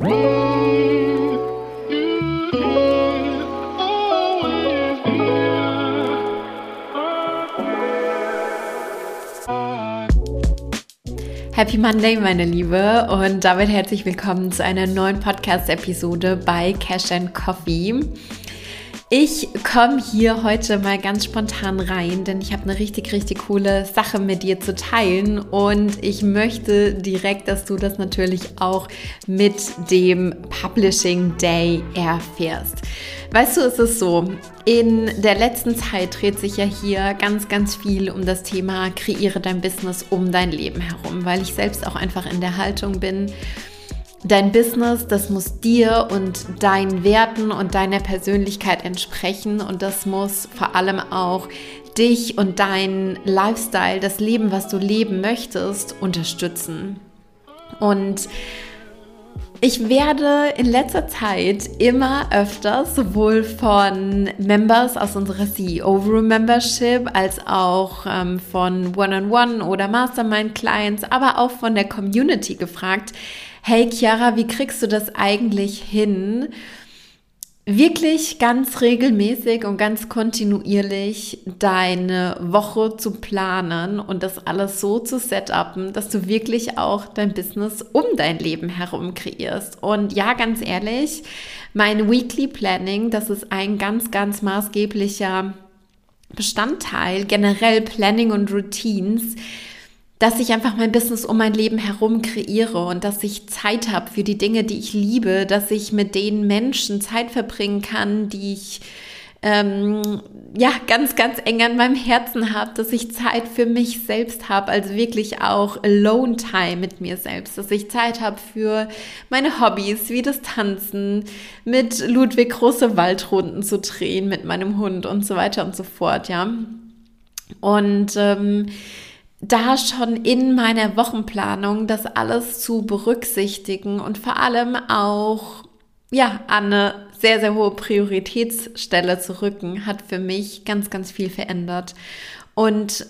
Happy Monday, meine Liebe, und damit herzlich willkommen zu einer neuen Podcast-Episode bei Cash and Coffee. Ich komme hier heute mal ganz spontan rein, denn ich habe eine richtig, richtig coole Sache mit dir zu teilen und ich möchte direkt, dass du das natürlich auch mit dem Publishing Day erfährst. Weißt du, es ist so, in der letzten Zeit dreht sich ja hier ganz, ganz viel um das Thema kreiere dein Business um dein Leben herum, weil ich selbst auch einfach in der Haltung bin, Dein Business, das muss dir und deinen Werten und deiner Persönlichkeit entsprechen und das muss vor allem auch dich und deinen Lifestyle, das Leben, was du leben möchtest, unterstützen. Und ich werde in letzter Zeit immer öfter sowohl von Members aus unserer CEO Room Membership als auch ähm, von One-on-One -on -One oder Mastermind Clients, aber auch von der Community gefragt, hey Chiara, wie kriegst du das eigentlich hin, wirklich ganz regelmäßig und ganz kontinuierlich deine Woche zu planen und das alles so zu setupen, dass du wirklich auch dein Business um dein Leben herum kreierst. Und ja, ganz ehrlich, mein Weekly Planning, das ist ein ganz, ganz maßgeblicher Bestandteil, generell Planning und Routines, dass ich einfach mein Business um mein Leben herum kreiere und dass ich Zeit habe für die Dinge, die ich liebe, dass ich mit den Menschen Zeit verbringen kann, die ich ähm, ja ganz, ganz eng an meinem Herzen habe, dass ich Zeit für mich selbst habe, also wirklich auch Alone Time mit mir selbst, dass ich Zeit habe für meine Hobbys, wie das Tanzen, mit Ludwig große Waldrunden zu drehen, mit meinem Hund und so weiter und so fort, ja. Und ähm, da schon in meiner Wochenplanung das alles zu berücksichtigen und vor allem auch ja an eine sehr sehr hohe Prioritätsstelle zu rücken, hat für mich ganz ganz viel verändert. Und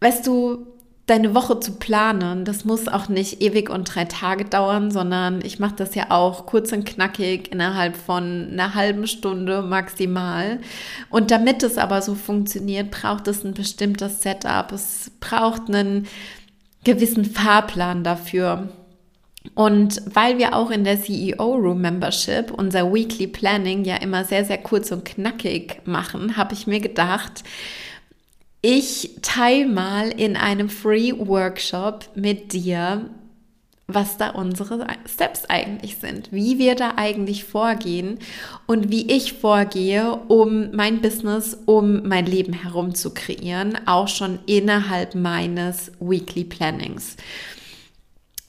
weißt du, deine Woche zu planen, das muss auch nicht ewig und drei Tage dauern, sondern ich mache das ja auch kurz und knackig innerhalb von einer halben Stunde maximal. Und damit es aber so funktioniert, braucht es ein bestimmtes Setup. Es braucht einen gewissen Fahrplan dafür. Und weil wir auch in der CEO Room Membership unser Weekly Planning ja immer sehr, sehr kurz und knackig machen, habe ich mir gedacht, ich teile mal in einem Free Workshop mit dir, was da unsere Steps eigentlich sind, wie wir da eigentlich vorgehen und wie ich vorgehe, um mein Business, um mein Leben herum zu kreieren, auch schon innerhalb meines Weekly Plannings.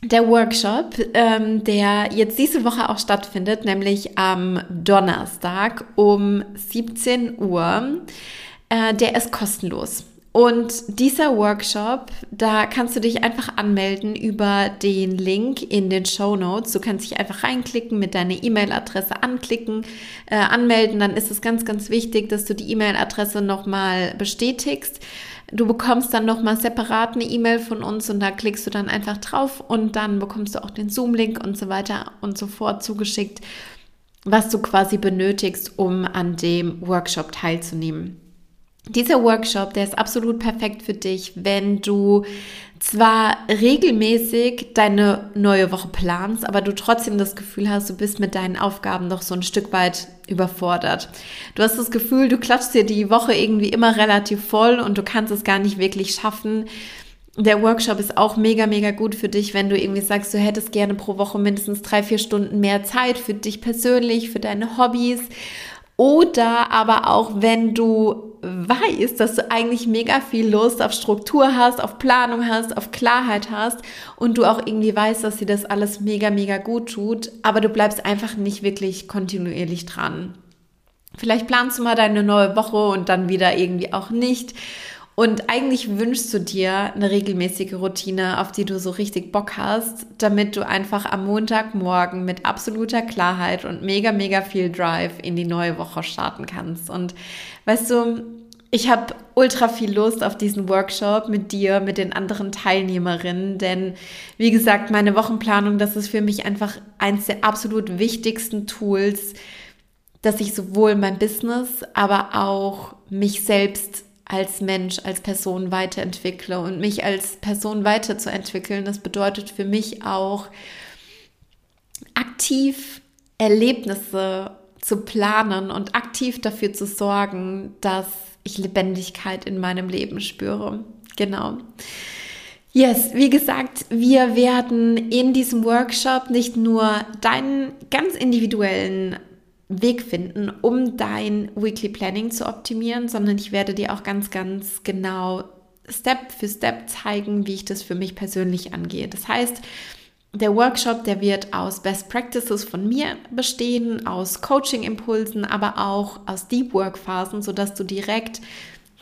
Der Workshop, ähm, der jetzt diese Woche auch stattfindet, nämlich am Donnerstag um 17 Uhr, äh, der ist kostenlos. Und dieser Workshop, da kannst du dich einfach anmelden über den Link in den Show Notes. Du kannst dich einfach reinklicken, mit deiner E-Mail-Adresse anklicken, äh, anmelden. Dann ist es ganz, ganz wichtig, dass du die E-Mail-Adresse nochmal bestätigst. Du bekommst dann nochmal separat eine E-Mail von uns und da klickst du dann einfach drauf und dann bekommst du auch den Zoom-Link und so weiter und so fort zugeschickt, was du quasi benötigst, um an dem Workshop teilzunehmen. Dieser Workshop, der ist absolut perfekt für dich, wenn du zwar regelmäßig deine neue Woche planst, aber du trotzdem das Gefühl hast, du bist mit deinen Aufgaben noch so ein Stück weit überfordert. Du hast das Gefühl, du klatschst dir die Woche irgendwie immer relativ voll und du kannst es gar nicht wirklich schaffen. Der Workshop ist auch mega, mega gut für dich, wenn du irgendwie sagst, du hättest gerne pro Woche mindestens drei, vier Stunden mehr Zeit für dich persönlich, für deine Hobbys oder aber auch, wenn du weißt, dass du eigentlich mega viel Lust auf Struktur hast, auf Planung hast, auf Klarheit hast und du auch irgendwie weißt, dass dir das alles mega, mega gut tut, aber du bleibst einfach nicht wirklich kontinuierlich dran. Vielleicht planst du mal deine neue Woche und dann wieder irgendwie auch nicht. Und eigentlich wünschst du dir eine regelmäßige Routine, auf die du so richtig Bock hast, damit du einfach am Montagmorgen mit absoluter Klarheit und mega, mega viel Drive in die neue Woche starten kannst. Und weißt du, Ich habe ultra viel Lust auf diesen Workshop mit dir, mit den anderen Teilnehmerinnen, denn wie gesagt, meine Wochenplanung, das ist für mich einfach eins der absolut wichtigsten Tools, dass ich sowohl mein Business, aber auch mich selbst als Mensch, als Person weiterentwickle und mich als Person weiterzuentwickeln. Das bedeutet für mich auch aktiv Erlebnisse zu planen und aktiv dafür zu sorgen, dass ich Lebendigkeit in meinem Leben spüre. Genau. Yes, wie gesagt, wir werden in diesem Workshop nicht nur deinen ganz individuellen Weg finden, um dein Weekly Planning zu optimieren, sondern ich werde dir auch ganz, ganz genau Step für Step zeigen, wie ich das für mich persönlich angehe. Das heißt, der Workshop, der wird aus Best Practices von mir bestehen, aus Coaching-Impulsen, aber auch aus Deep Work-Phasen, sodass du direkt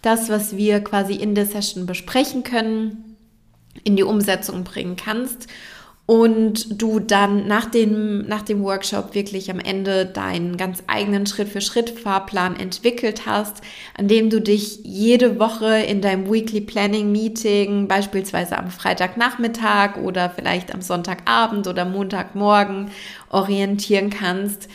das, was wir quasi in der Session besprechen können, in die Umsetzung bringen kannst und du dann nach dem, nach dem Workshop wirklich am Ende deinen ganz eigenen Schritt-für-Schritt-Fahrplan entwickelt hast, an dem du dich jede Woche in deinem Weekly Planning Meeting, beispielsweise am Freitagnachmittag oder vielleicht am Sonntagabend oder Montagmorgen orientieren kannst,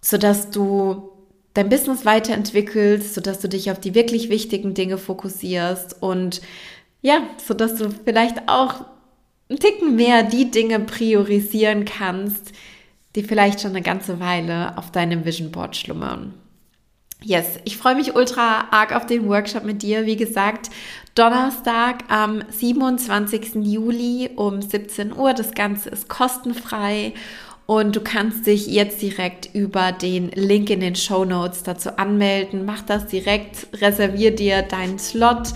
sodass du dein Business weiterentwickelst, sodass du dich auf die wirklich wichtigen Dinge fokussierst und ja, sodass du vielleicht auch ein Ticken mehr die Dinge priorisieren kannst, die vielleicht schon eine ganze Weile auf deinem Vision Board schlummern. Yes, ich freue mich ultra arg auf den Workshop mit dir. Wie gesagt, Donnerstag am 27. Juli um 17 Uhr. Das Ganze ist kostenfrei und du kannst dich jetzt direkt über den Link in den Show Notes dazu anmelden. Mach das direkt, reservier dir deinen Slot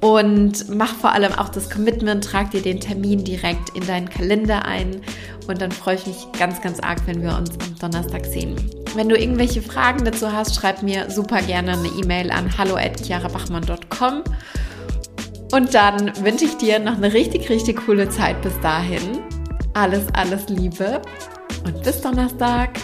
und mach vor allem auch das Commitment, trag dir den Termin direkt in deinen Kalender ein. Und dann freue ich mich ganz, ganz arg, wenn wir uns am Donnerstag sehen. Wenn du irgendwelche Fragen dazu hast, schreib mir super gerne eine E-Mail an hallo@chiarabachmann.com. Und dann wünsche ich dir noch eine richtig, richtig coole Zeit bis dahin. Alles, alles Liebe und bis Donnerstag.